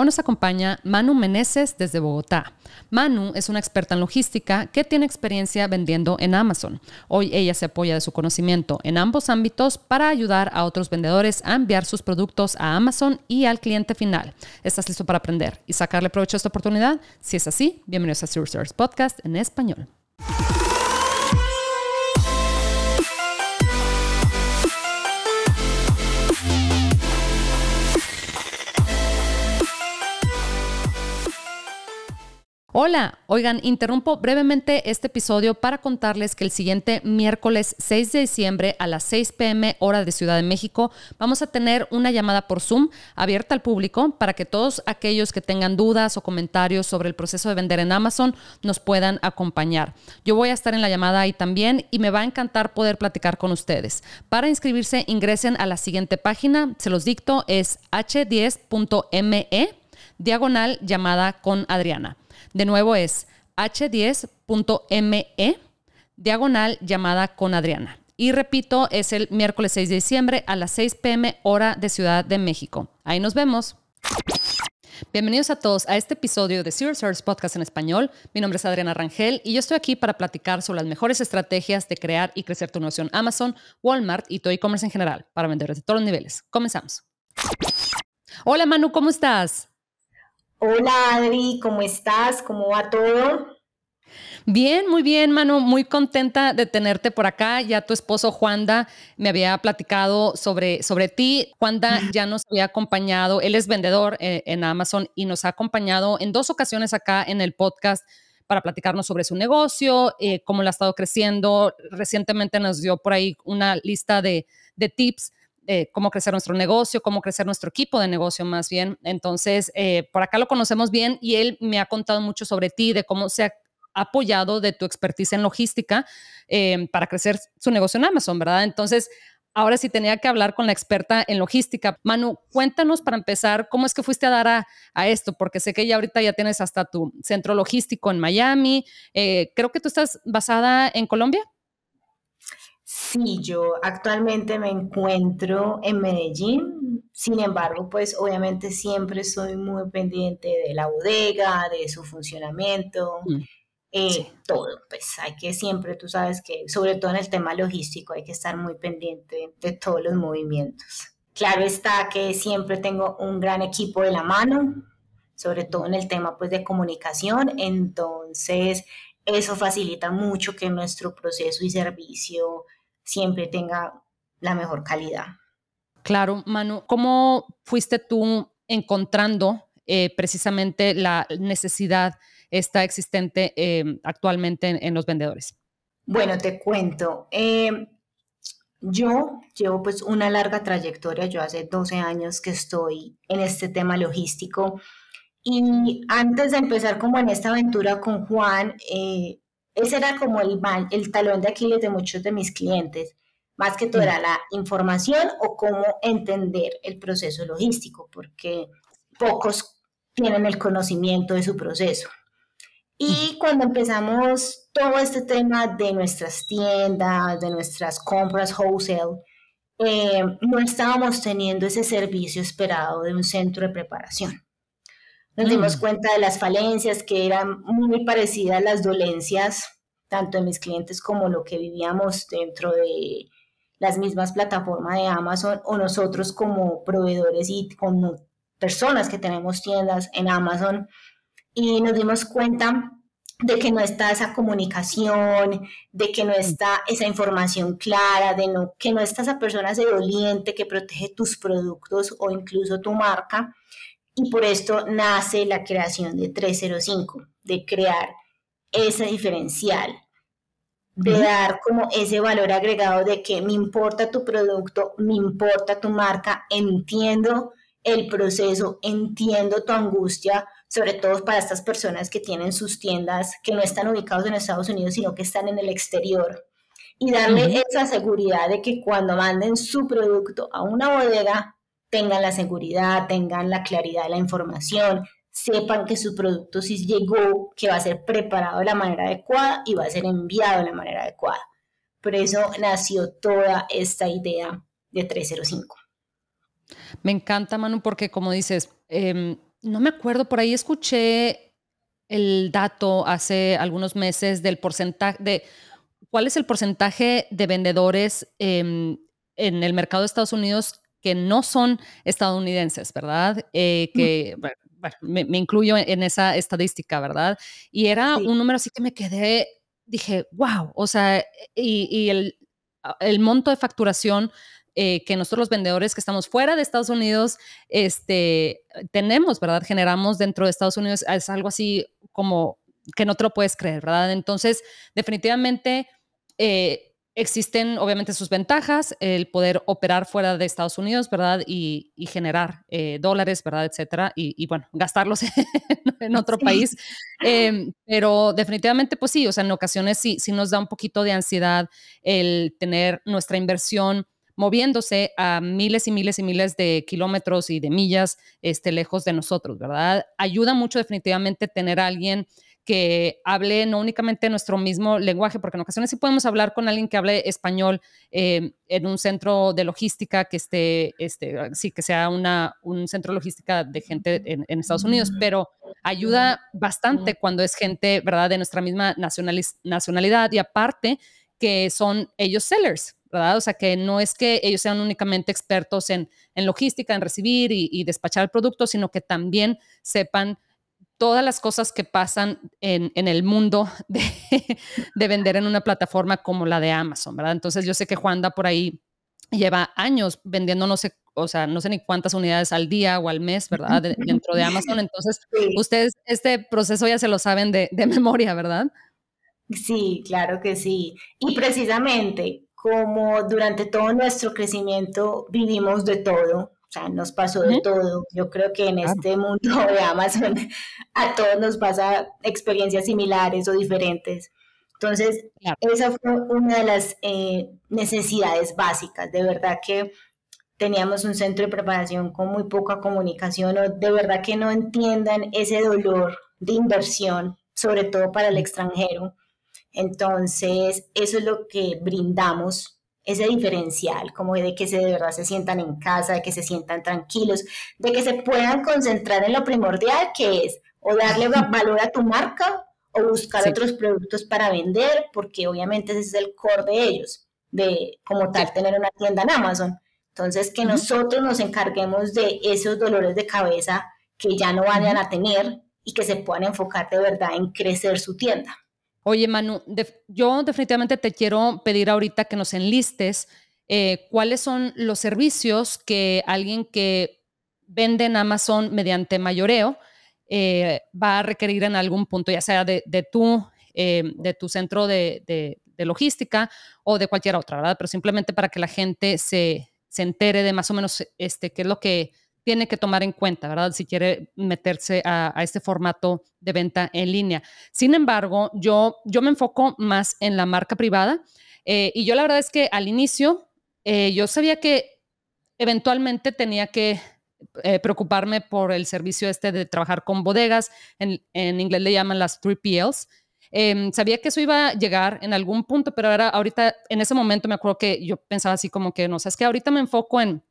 Hoy nos acompaña Manu Meneses desde Bogotá. Manu es una experta en logística que tiene experiencia vendiendo en Amazon. Hoy ella se apoya de su conocimiento en ambos ámbitos para ayudar a otros vendedores a enviar sus productos a Amazon y al cliente final. ¿Estás listo para aprender y sacarle provecho a esta oportunidad? Si es así, bienvenidos a Zero Podcast en español. Hola, oigan, interrumpo brevemente este episodio para contarles que el siguiente miércoles 6 de diciembre a las 6 pm hora de Ciudad de México vamos a tener una llamada por Zoom abierta al público para que todos aquellos que tengan dudas o comentarios sobre el proceso de vender en Amazon nos puedan acompañar. Yo voy a estar en la llamada ahí también y me va a encantar poder platicar con ustedes. Para inscribirse ingresen a la siguiente página, se los dicto, es h10.me diagonal llamada con Adriana. De nuevo es h10.me diagonal llamada con Adriana. Y repito, es el miércoles 6 de diciembre a las 6 pm hora de Ciudad de México. Ahí nos vemos. Bienvenidos a todos a este episodio de Zero Source Podcast en español. Mi nombre es Adriana Rangel y yo estoy aquí para platicar sobre las mejores estrategias de crear y crecer tu negocio en Amazon, Walmart y tu e-commerce en general para vendedores de todos los niveles. Comenzamos. Hola Manu, ¿cómo estás? Hola Adri, ¿cómo estás? ¿Cómo va todo? Bien, muy bien, Manu. Muy contenta de tenerte por acá. Ya tu esposo Juanda me había platicado sobre, sobre ti. Juanda ya nos había acompañado. Él es vendedor eh, en Amazon y nos ha acompañado en dos ocasiones acá en el podcast para platicarnos sobre su negocio, eh, cómo lo ha estado creciendo. Recientemente nos dio por ahí una lista de, de tips eh, cómo crecer nuestro negocio, cómo crecer nuestro equipo de negocio más bien. Entonces, eh, por acá lo conocemos bien y él me ha contado mucho sobre ti, de cómo se ha apoyado de tu expertise en logística eh, para crecer su negocio en Amazon, ¿verdad? Entonces, ahora sí tenía que hablar con la experta en logística. Manu, cuéntanos para empezar, ¿cómo es que fuiste a dar a, esto? Porque sé que ya ahorita ya tienes hasta tu centro logístico en Miami. creo que tú estás basada en Colombia. Sí, yo actualmente me encuentro en Medellín, sin embargo, pues obviamente siempre soy muy pendiente de la bodega, de su funcionamiento, mm, eh, todo. Pues hay que siempre, tú sabes que, sobre todo en el tema logístico, hay que estar muy pendiente de todos los movimientos. Claro está que siempre tengo un gran equipo de la mano, sobre todo en el tema pues de comunicación, entonces eso facilita mucho que nuestro proceso y servicio siempre tenga la mejor calidad. Claro, Manu, ¿cómo fuiste tú encontrando eh, precisamente la necesidad esta existente eh, actualmente en, los vendedores? Bueno, te cuento. Eh, yo llevo pues una larga trayectoria, yo hace 12 años que estoy en este tema logístico y antes de empezar como en esta aventura con Juan, ese era como el, el talón de Aquiles de muchos de mis clientes. Más que todo mm. era la información o cómo entender el proceso logístico, porque pocos tienen el conocimiento de su proceso. Y mm. cuando empezamos todo este tema de nuestras tiendas, de nuestras compras wholesale, eh, no estábamos teniendo ese servicio esperado de un centro de preparación. Nos dimos mm. cuenta de las falencias que eran muy parecidas a las dolencias, tanto de mis clientes como lo que vivíamos dentro de las mismas plataformas de Amazon o nosotros como proveedores y como personas que tenemos tiendas en Amazon. Y nos dimos cuenta de que no está esa comunicación, de que no mm. está esa información clara, de no, que no está esa persona doliente que protege tus productos o incluso tu marca y por esto nace la creación de 305, de crear ese diferencial, de dar como ese valor agregado de que me importa tu producto, me importa tu marca, entiendo el proceso, entiendo tu angustia, sobre todo para estas personas que tienen sus tiendas que no están ubicados en Estados Unidos, sino que están en el exterior. Y darle esa seguridad de que cuando manden su producto a una bodega, tengan la seguridad, tengan la claridad de la información, sepan que su producto sí llegó, que va a ser preparado de la manera adecuada y va a ser enviado de la manera adecuada. Por eso nació toda esta idea de 305. Me encanta, Manu, porque como dices, em, no me acuerdo, por ahí escuché el dato hace algunos meses del porcentaje de cuál es el porcentaje de vendedores em, en el mercado de Estados Unidos que no son estadounidenses, ¿verdad? Eh, que me, incluyo en esa estadística, ¿verdad? Y era un número así que me quedé, dije, wow, o sea, y, el, el monto de facturación eh, que nosotros los vendedores que estamos fuera de Estados Unidos, este, tenemos, ¿verdad? Generamos dentro de Estados Unidos, es algo así como que no te lo puedes creer, ¿verdad? Entonces, definitivamente, eh, Existen obviamente sus ventajas, el poder operar fuera de Estados Unidos, ¿verdad? Y, generar eh, dólares, ¿verdad? Etcétera. Y, bueno, gastarlos en otro país. Em, pero definitivamente, pues sí, o sea, en ocasiones sí, sí nos da un poquito de ansiedad el tener nuestra inversión moviéndose a miles y miles y miles de kilómetros y de millas este, lejos de nosotros, ¿verdad? Ayuda mucho definitivamente tener a alguien que hable no únicamente nuestro mismo lenguaje, porque en ocasiones sí podemos hablar con alguien que hable español eh, en un centro de logística que esté, este, sí, que sea una, un centro de logística de gente en, Estados Unidos, pero ayuda bastante cuando es gente, ¿verdad?, de nuestra misma nacionalidad y aparte que son ellos sellers, ¿verdad? O sea, que no es que ellos sean únicamente expertos en, en logística, en recibir y, y, despachar el producto, sino que también sepan todas las cosas que pasan en, el mundo de, vender en una plataforma como la de Amazon, ¿verdad? Entonces yo sé que Juanda por ahí lleva años vendiendo no sé, o sea, no sé ni cuántas unidades al día o al mes, ¿verdad? dentro de Amazon. Entonces, ustedes este proceso ya se lo saben de, de memoria, ¿verdad? Sí, claro que sí. Y precisamente como durante todo nuestro crecimiento vivimos de todo, o sea, nos pasó de todo. Yo creo que en este mundo de Amazon a todos nos pasa experiencias similares o diferentes. Entonces, esa fue una de las eh, necesidades básicas. De verdad que teníamos un centro de preparación con muy poca comunicación o de verdad que no entiendan ese dolor de inversión, sobre todo para el extranjero. Entonces, eso es lo que brindamos ese diferencial, como de que se de verdad se sientan en casa, de que se sientan tranquilos, de que se puedan concentrar en lo primordial que es o darle valor a tu marca o buscar otros productos para vender, porque obviamente ese es el core de ellos, de como tal tener una tienda en Amazon. Entonces, que nosotros nos encarguemos de esos dolores de cabeza que ya no vayan a tener y que se puedan enfocar de verdad en crecer su tienda. Oye, Manu, yo definitivamente te quiero pedir ahorita que nos enlistes eh, cuáles son los servicios que alguien que vende en Amazon mediante mayoreo eh, va a requerir en algún punto, ya sea de, tu, eh, de tu centro de, logística o de cualquier otra, ¿verdad? Pero simplemente para que la gente se, se entere de más o menos este, qué es lo que tiene que tomar en cuenta, ¿verdad? Si quiere meterse a, este formato de venta en línea. Sin embargo, yo, yo me enfoco más en la marca privada eh, y yo la verdad es que al inicio eh, yo sabía que eventualmente tenía que eh, preocuparme por el servicio este de trabajar con bodegas, en, en inglés le llaman las 3PLs. Em, sabía que eso iba a llegar en algún punto, pero ahora, ahorita, en ese momento me acuerdo que yo pensaba así como que, no, sé, es que ahorita me enfoco en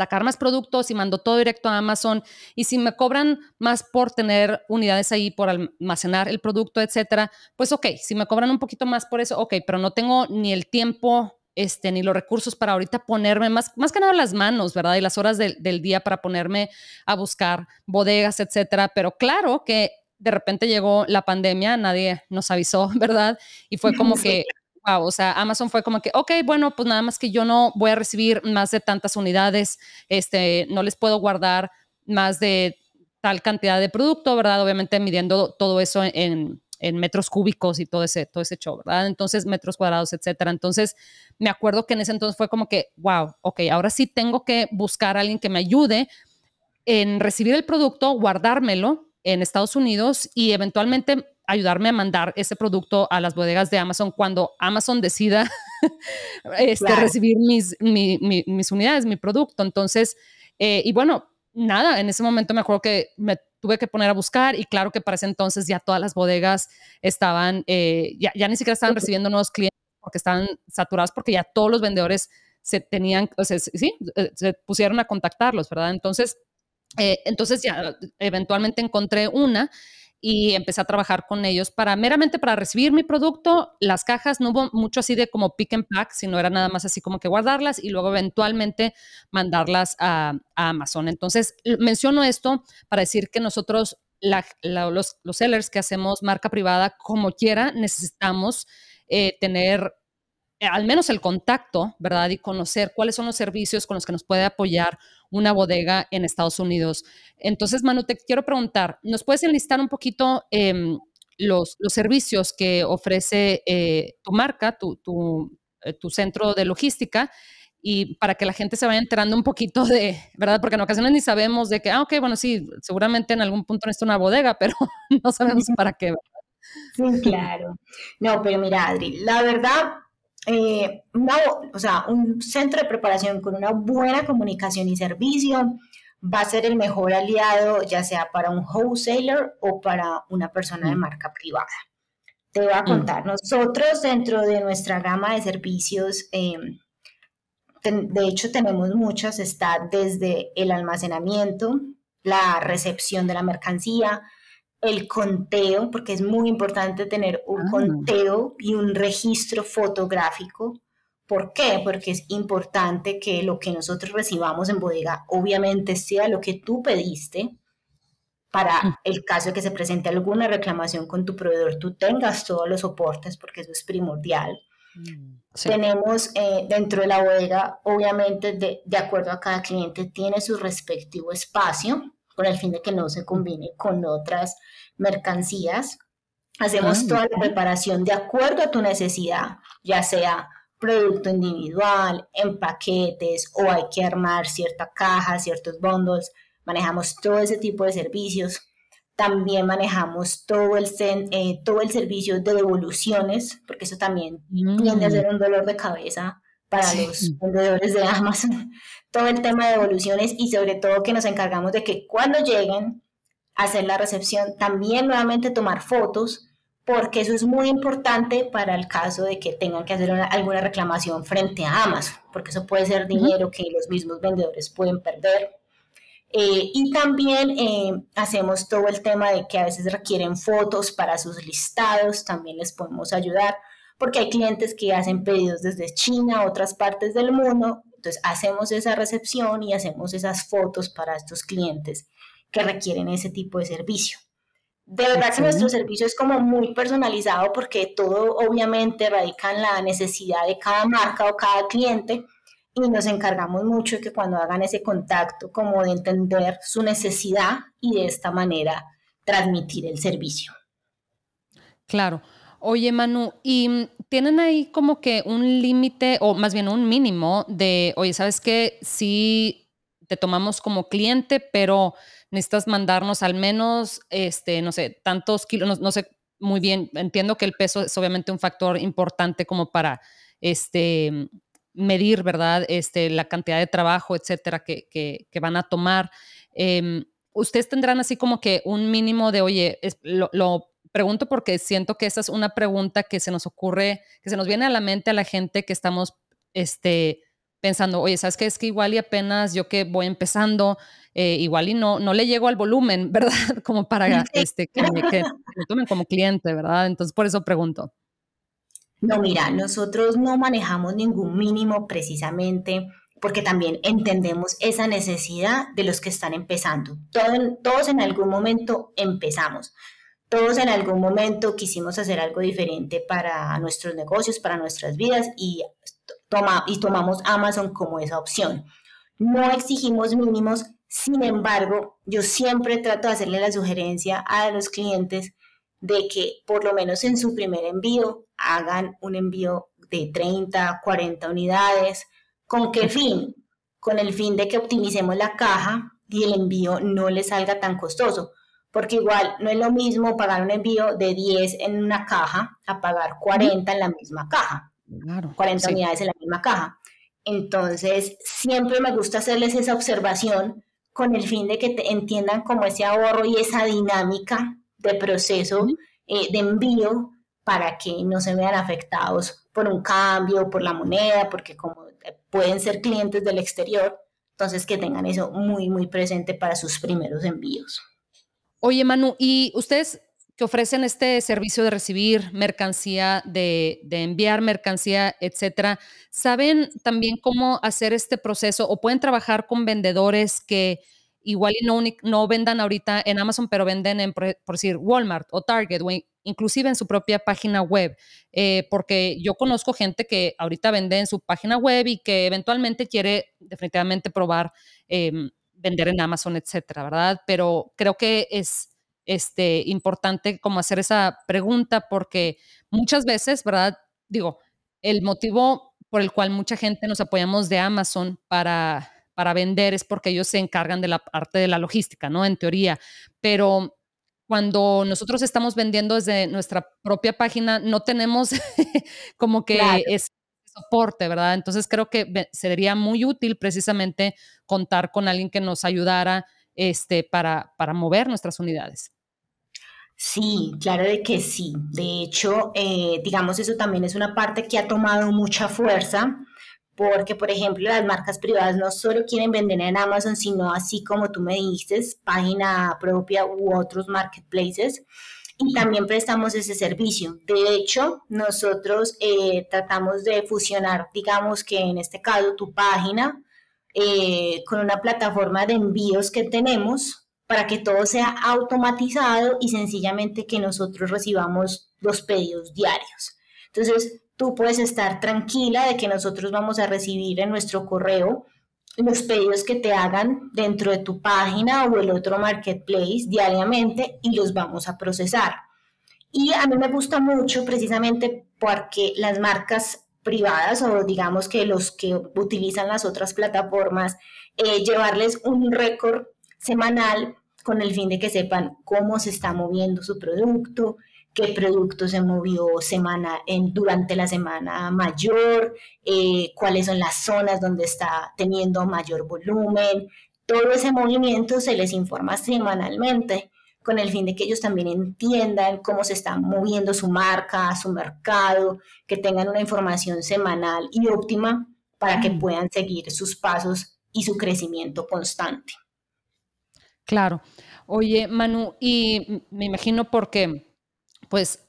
sacar más productos y mando todo directo a Amazon. Y si me cobran más por tener unidades ahí, por almacenar el producto, etcétera, pues ok, si me cobran un poquito más por eso, ok, pero no tengo ni el tiempo este, ni los recursos para ahorita ponerme más, más que nada las manos, ¿verdad? Y las horas del día para ponerme a buscar bodegas, etcétera. Pero claro que de repente llegó la pandemia, nadie nos avisó, ¿verdad? Y fue como que wow, o sea, Amazon fue como que, ok, bueno, pues nada más que yo no voy a recibir más de tantas unidades, este, no les puedo guardar más de tal cantidad de producto, ¿verdad? Obviamente midiendo todo eso en, en metros cúbicos y todo ese, todo ese show, ¿verdad? Entonces, metros cuadrados, etcétera. Entonces, me acuerdo que en ese entonces fue como que, wow, ok, ahora sí tengo que buscar a alguien que me ayude en recibir el producto, guardármelo en Estados Unidos y eventualmente ayudarme a mandar ese producto a las bodegas de Amazon cuando Amazon decida este, recibir mis, mis unidades, mi producto. Entonces, eh, y bueno, nada, en ese momento me acuerdo que me tuve que poner a buscar y claro que para ese entonces ya todas las bodegas estaban, eh, ya, ya, ni siquiera estaban recibiendo nuevos clientes porque estaban saturados porque ya todos los vendedores se tenían, o sea, sí, eh, se pusieron a contactarlos, ¿verdad? Entonces, Eh, entonces ya eventualmente encontré una y empecé a trabajar con ellos para meramente para recibir mi producto. Las cajas no hubo mucho así de como pick and pack, sino era nada más así como que guardarlas y luego eventualmente mandarlas a, Amazon. Entonces menciono esto para decir que nosotros, los, sellers que hacemos marca privada, como quiera, necesitamos eh, tener al menos el contacto, ¿verdad? Y conocer cuáles son los servicios con los que nos puede apoyar una bodega en Estados Unidos. Entonces, Manu, te quiero preguntar, ¿nos puedes enlistar un poquito em, los, servicios que ofrece eh, tu marca, eh, tu, centro de logística? y para que la gente se vaya enterando un poquito de, ¿verdad? Porque en ocasiones ni sabemos de que, ah, ok, bueno, sí, seguramente en algún punto necesito una bodega, pero no sabemos para qué. Sí, claro. No, pero mira, Adri, la verdad, eh, o sea, un centro de preparación con una buena comunicación y servicio va a ser el mejor aliado, ya sea para un wholesaler o para una persona de mm. marca privada. Te voy a mm. contar, nosotros dentro de nuestra gama de servicios, em, de hecho tenemos muchas, está desde el almacenamiento, la recepción de la mercancía, el conteo, porque es muy importante tener un ah. conteo y un registro fotográfico. ¿Por qué? Porque es importante que lo que nosotros recibamos en bodega obviamente sea lo que tú pediste. Para mm. el caso de que se presente alguna reclamación con tu proveedor, tú tengas todos los soportes, porque eso es primordial. Mm, Tenemos eh, dentro de la bodega, obviamente, de, de acuerdo a cada cliente, tiene su respectivo espacio con el fin de que no se combine con otras mercancías. Hacemos toda la preparación de acuerdo a tu necesidad, ya sea producto individual, en paquetes o hay que armar cierta caja, ciertos bundles. Manejamos todo ese tipo de servicios. También manejamos todo el, eh, todo el servicio de devoluciones, porque eso también tiende a mm. ser un dolor de cabeza para los vendedores de Amazon. Todo el tema de devoluciones y sobre todo que nos encargamos de que cuando lleguen hacer la recepción, también nuevamente tomar fotos, porque eso es muy importante para el caso de que tengan que hacer alguna reclamación frente a Amazon, porque eso puede ser dinero que los mismos vendedores pueden perder. Eh, y también eh, hacemos todo el tema de que a veces requieren fotos para sus listados, también les podemos ayudar, porque hay clientes que hacen pedidos desde China, otras partes del mundo, entonces hacemos esa recepción y hacemos esas fotos para estos clientes que requieren ese tipo de servicio. De verdad que nuestro servicio es como muy personalizado porque todo obviamente radica en la necesidad de cada marca o cada cliente y nos encargamos mucho de que cuando hagan ese contacto como de entender su necesidad y de esta manera transmitir el servicio. Claro. Oye, Manu, ¿y tienen ahí como que un límite o más bien un mínimo de, oye, ¿sabes qué? Sí te tomamos como cliente, pero necesitas mandarnos al menos, este, no sé, tantos kilos, no, sé muy bien, entiendo que el peso es obviamente un factor importante como para, este, medir, ¿verdad? Este, la cantidad de trabajo, etcétera, que, que, van a tomar. Em, Ustedes tendrán así como que un mínimo de, oye, lo, lo, pregunto porque siento que esa es una pregunta que se nos ocurre, que se nos viene a la mente a la gente que estamos, este, pensando, oye, ¿sabes qué? Es que igual y apenas yo que voy empezando, eh, igual y no, no le llego al volumen, ¿verdad? Como para este, que, me, tomen como cliente, ¿verdad? Entonces, por eso pregunto. No, mira, nosotros no manejamos ningún mínimo precisamente porque también entendemos esa necesidad de los que están empezando. todos en algún momento empezamos. Todos en algún momento quisimos hacer algo diferente para nuestros negocios, para nuestras vidas y toma, y tomamos Amazon como esa opción. No exigimos mínimos, sin embargo, yo siempre trato de hacerle la sugerencia a los clientes de que por lo menos en su primer envío hagan un envío de 30, 40 unidades. ¿Con qué fin? Con el fin de que optimicemos la caja y el envío no le salga tan costoso. Porque igual no es lo mismo pagar un envío de 10 en una caja a pagar 40 en la misma caja. 40 unidades en la misma caja. Entonces, siempre me gusta hacerles esa observación con el fin de que entiendan como ese ahorro y esa dinámica de proceso eh, de envío para que no se vean afectados por un cambio, por la moneda, porque como pueden ser clientes del exterior, Entonces, que tengan eso muy, muy presente para sus primeros envíos. Oye, Manu, ¿y ustedes que ofrecen este servicio de recibir mercancía, de, enviar mercancía, etcétera, ¿saben también cómo hacer este proceso o pueden trabajar con vendedores que igual no, no vendan ahorita en Amazon, pero venden en, por, decir, Walmart o Target o inclusive en su propia página web? Eh, porque yo conozco gente que ahorita vende en su página web y que eventualmente quiere definitivamente probar em, vender en Amazon, etcétera, ¿verdad? Pero creo que es este, importante como hacer esa pregunta porque muchas veces, ¿verdad? Digo, el motivo por el cual mucha gente nos apoyamos de Amazon para, para vender es porque ellos se encargan de la parte de la logística, ¿no? En teoría, pero cuando nosotros estamos vendiendo desde nuestra propia página, no tenemos como que ese soporte, ¿verdad? Entonces creo que sería muy útil precisamente contar con alguien que nos ayudara este, para, para mover nuestras unidades. Sí, claro de que sí. De hecho, eh, digamos, eso también es una parte que ha tomado mucha fuerza, porque, por ejemplo, las marcas privadas no solo quieren vender en Amazon, sino así como tú me dices, página propia u otros marketplaces. Y también prestamos ese servicio. De hecho, nosotros eh, tratamos de fusionar, digamos que en este caso, tu página eh, con una plataforma de envíos que tenemos para que todo sea automatizado y sencillamente que nosotros recibamos los pedidos diarios. Entonces, tú puedes estar tranquila de que nosotros vamos a recibir en nuestro correo los pedidos que te hagan dentro de tu página o el otro marketplace diariamente y los vamos a procesar. Y a mí me gusta mucho precisamente porque las marcas privadas o digamos que los que utilizan las otras plataformas, eh, llevarles un récord semanal con el fin de que sepan cómo se está moviendo su producto, qué producto se movió semana en, durante la semana mayor, eh, cuáles son las zonas donde está teniendo mayor volumen. Todo ese movimiento se les informa semanalmente con el fin de que ellos también entiendan cómo se está moviendo su marca, su mercado, que tengan una información semanal y óptima para que puedan seguir sus pasos y su crecimiento constante. Claro. Oye, Manu, y me imagino porque, pues,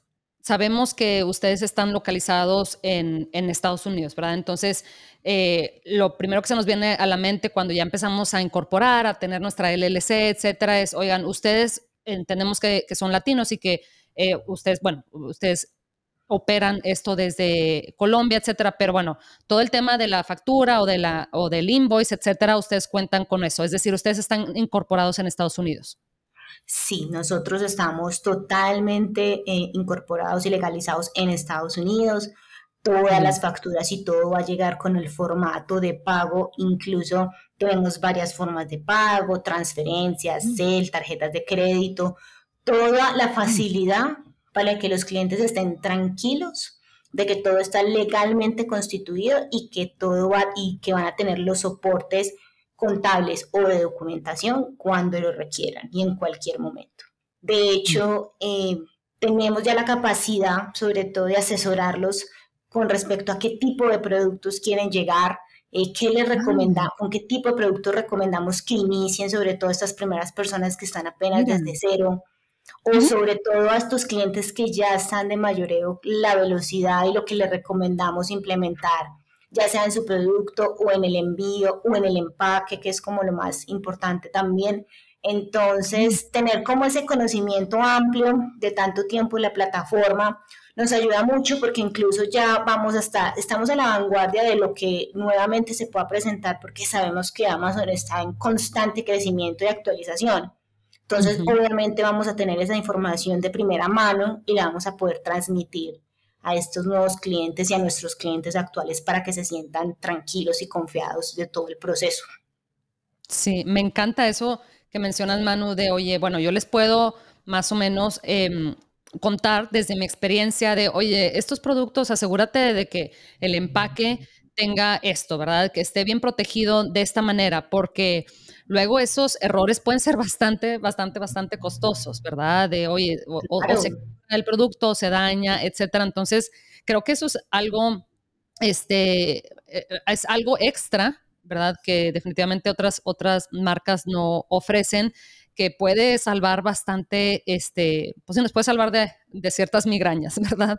sabemos que ustedes están localizados en, Estados Unidos, ¿verdad? Entonces, eh, lo primero que se nos viene a la mente cuando ya empezamos a incorporar, a tener nuestra LLC, etcétera, es, oigan, ustedes entendemos que, son latinos y que eh, ustedes, bueno, ustedes operan esto desde Colombia, etcétera, pero bueno, todo el tema de la factura o, de la, o del invoice, etcétera, ustedes cuentan con eso, es decir, ustedes están incorporados en Estados Unidos. Sí, nosotros estamos totalmente eh, incorporados y legalizados en Estados Unidos. Todas las facturas y todo va a llegar con el formato de pago, incluso tenemos varias formas de pago, transferencias, CEL, tarjetas de crédito, toda la facilidad para que los clientes estén tranquilos de que todo está legalmente constituido y que todo va y que van a tener los soportes contables o de documentación cuando lo requieran y en cualquier momento. De hecho, eh, tenemos ya la capacidad, sobre todo, de asesorarlos con respecto a qué tipo de productos quieren llegar, eh, qué les recomendamos, con qué tipo de productos recomendamos que inicien, sobre todo estas primeras personas que están apenas desde cero, o sobre todo a estos clientes que ya están de mayoreo, la velocidad y lo que les recomendamos implementar, ya sea en su producto o en el envío o en el empaque, que es como lo más importante también. Entonces, tener como ese conocimiento amplio de tanto tiempo en la plataforma nos ayuda mucho porque incluso ya vamos a estar, estamos en la vanguardia de lo que nuevamente se pueda presentar porque sabemos que Amazon está en constante crecimiento y actualización. Entonces, obviamente vamos a tener esa información de primera mano y la vamos a poder transmitir a estos nuevos clientes y a nuestros clientes actuales para que se sientan tranquilos y confiados de todo el proceso. Sí, me encanta eso que mencionas, Manu, de, oye, bueno, yo les puedo más o menos em, contar desde mi experiencia de, oye, estos productos, asegúrate de que el empaque tenga esto, ¿verdad? Que esté bien protegido de esta manera, porque luego esos errores pueden ser bastante, bastante, bastante costosos, ¿verdad? De, oye, o, se el producto, se daña, etcétera. Entonces, creo que eso es algo, este, eh, es algo extra ¿verdad? Que definitivamente otras, otras marcas no ofrecen, que puede salvar bastante, este, pues nos puede salvar de, de ciertas migrañas, ¿verdad?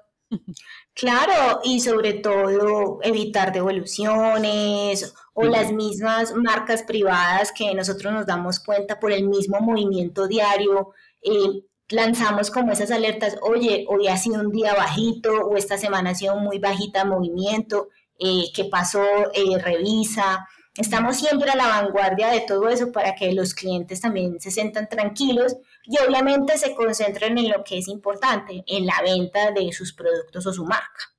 Claro, y sobre todo evitar devoluciones o las mismas marcas privadas que nosotros nos damos cuenta por el mismo movimiento diario. Eh, lanzamos como esas alertas, oye, hoy ha sido un día bajito o esta semana ha sido muy bajita el movimiento, eh, ¿qué pasó? Eh, revisa. Estamos siempre a la vanguardia de todo eso para que los clientes también se sientan tranquilos y obviamente se concentren en lo que es importante, en la venta de sus productos o su marca.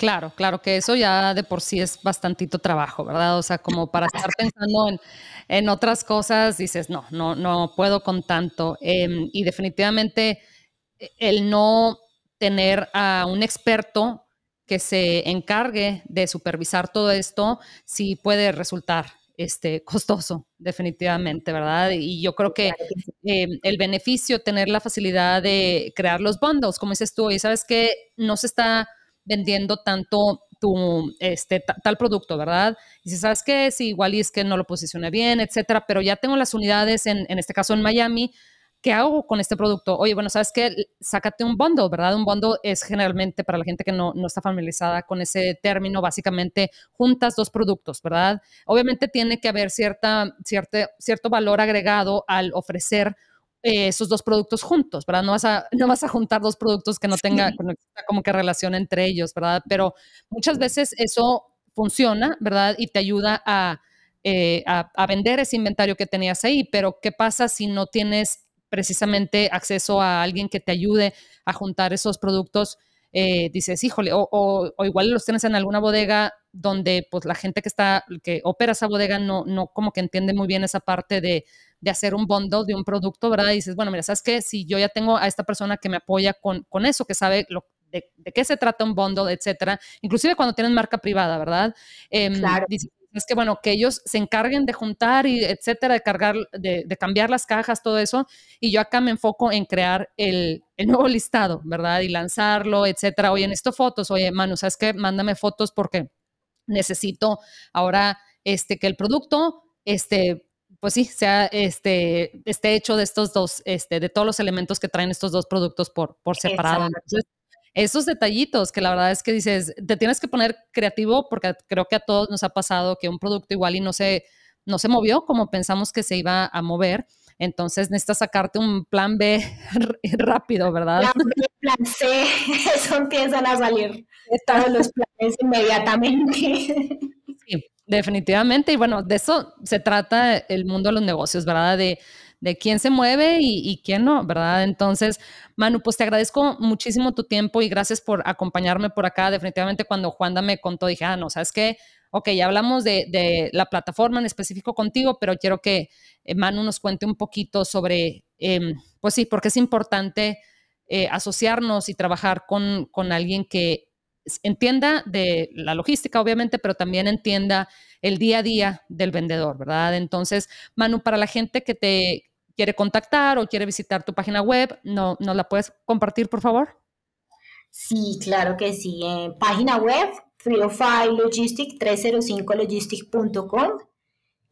Claro, claro, que eso ya de por sí es bastantito trabajo, ¿verdad? O sea, como para estar pensando en, otras cosas, dices, no, no, no puedo con tanto. Em, y definitivamente e, el no tener a un experto que se encargue de supervisar todo esto, sí puede resultar este, costoso, definitivamente, ¿verdad? Y yo creo que eh, el beneficio, tener la facilidad de crear los bundles, como dices tú, y sabes que no se está vendiendo tanto tu, este, tal producto, ¿verdad? Y si sabes que si igual y es que no lo posicione bien, etcétera, pero ya tengo las unidades, en, en este caso en Miami, ¿qué hago con este producto? Oye, bueno, ¿sabes qué? Sácate un bundle, ¿verdad? Un bundle es generalmente para la gente que no, no está familiarizada con ese término, básicamente juntas dos productos, ¿verdad? Obviamente tiene que haber cierta, cierto valor agregado al ofrecer eh, esos dos productos juntos, ¿verdad? No vas, a, no vas a juntar dos productos que no tenga como que relación entre ellos, ¿verdad? Pero muchas veces eso funciona, ¿verdad? Y te ayuda a, eh, a, a vender ese inventario que tenías ahí, pero ¿qué pasa si no tienes precisamente acceso a alguien que te ayude a juntar esos productos, eh, dices, híjole, o, igual los tienes en alguna bodega donde pues la gente que está, que opera esa bodega no, no como que entiende muy bien esa parte de, de hacer un bundle de un producto, ¿verdad? Y dices, bueno, mira, ¿sabes qué? Si yo ya tengo a esta persona que me apoya con, con eso, que sabe lo, de, qué se trata un bundle, etcétera, inclusive cuando tienen marca privada, ¿verdad? Eh, claro es que, bueno, que ellos se encarguen de juntar y etcétera, de cargar, de, cambiar las cajas, todo eso. Y yo acá me enfoco en crear el, nuevo listado, ¿verdad? Y lanzarlo, etcétera. Oye, en esto fotos, oye, Manu, ¿sabes qué? Mándame fotos porque necesito ahora este, que el producto, este, pues sí, sea, este, esté hecho de estos dos, este, de todos los elementos que traen estos dos productos por, por separado esos detallitos que la verdad es que dices, te tienes que poner creativo porque creo que a todos nos ha pasado que un producto igual y no se, no se movió como pensamos que se iba a mover. Entonces necesitas sacarte un plan B rápido, ¿verdad? Plan B, plan C, eso empiezan a salir todos los planes inmediatamente. Sí, definitivamente. Y bueno, de eso se trata el mundo de los negocios, ¿verdad? De de quién se mueve y, quién no, ¿verdad? Entonces, Manu, pues te agradezco muchísimo tu tiempo y gracias por acompañarme por acá. Definitivamente cuando Juanda me contó, dije, ah, no, ¿sabes qué? Ok, ya hablamos de, la plataforma en específico contigo, pero quiero que eh, Manu nos cuente un poquito sobre, em, pues sí, porque es importante eh, asociarnos y trabajar con, con alguien que entienda de la logística, obviamente, pero también entienda el día a día del vendedor, ¿verdad? Entonces, Manu, para la gente que te, quiere contactar o quiere visitar tu página web, ¿no, ¿nos la puedes compartir, por favor? Sí, claro que sí. página web, 305 Logistic, 305logistic.com.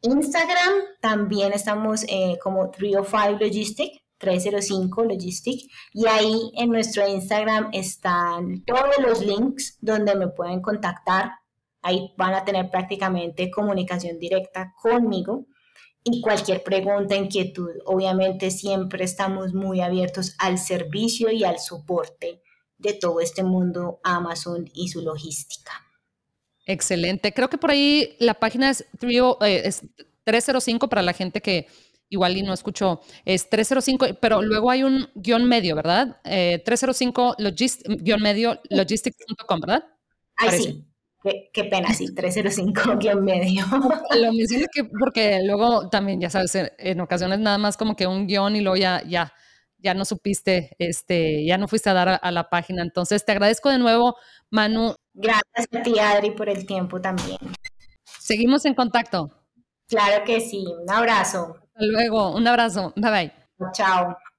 Instagram, también estamos eh, como 305 Logistic, 305 Logistic. Y ahí en nuestro Instagram están todos los links donde me pueden contactar. Ahí van a tener prácticamente comunicación directa conmigo y cualquier pregunta, inquietud. Obviamente siempre estamos muy abiertos al servicio y al soporte de todo este mundo Amazon y su logística. Excelente. Creo que por ahí la página es, 305 para la gente que igual y no escuchó. Es 305, pero luego hay un guion medio, ¿verdad? 305 eh, logist, guion medio logistics.com, ¿verdad? Ahí sí. Qué, pena, sí, 305 guion medio. Lo menciono que porque luego también, ya sabes, en ocasiones nada más como que un guion y luego ya, ya, ya no supiste, este, ya no fuiste a dar a, la página. Entonces, te agradezco de nuevo, Manu. Gracias a ti, Adri, por el tiempo también. Seguimos en contacto. Claro que sí. Un abrazo. Hasta luego. Un abrazo. Bye bye. Chao.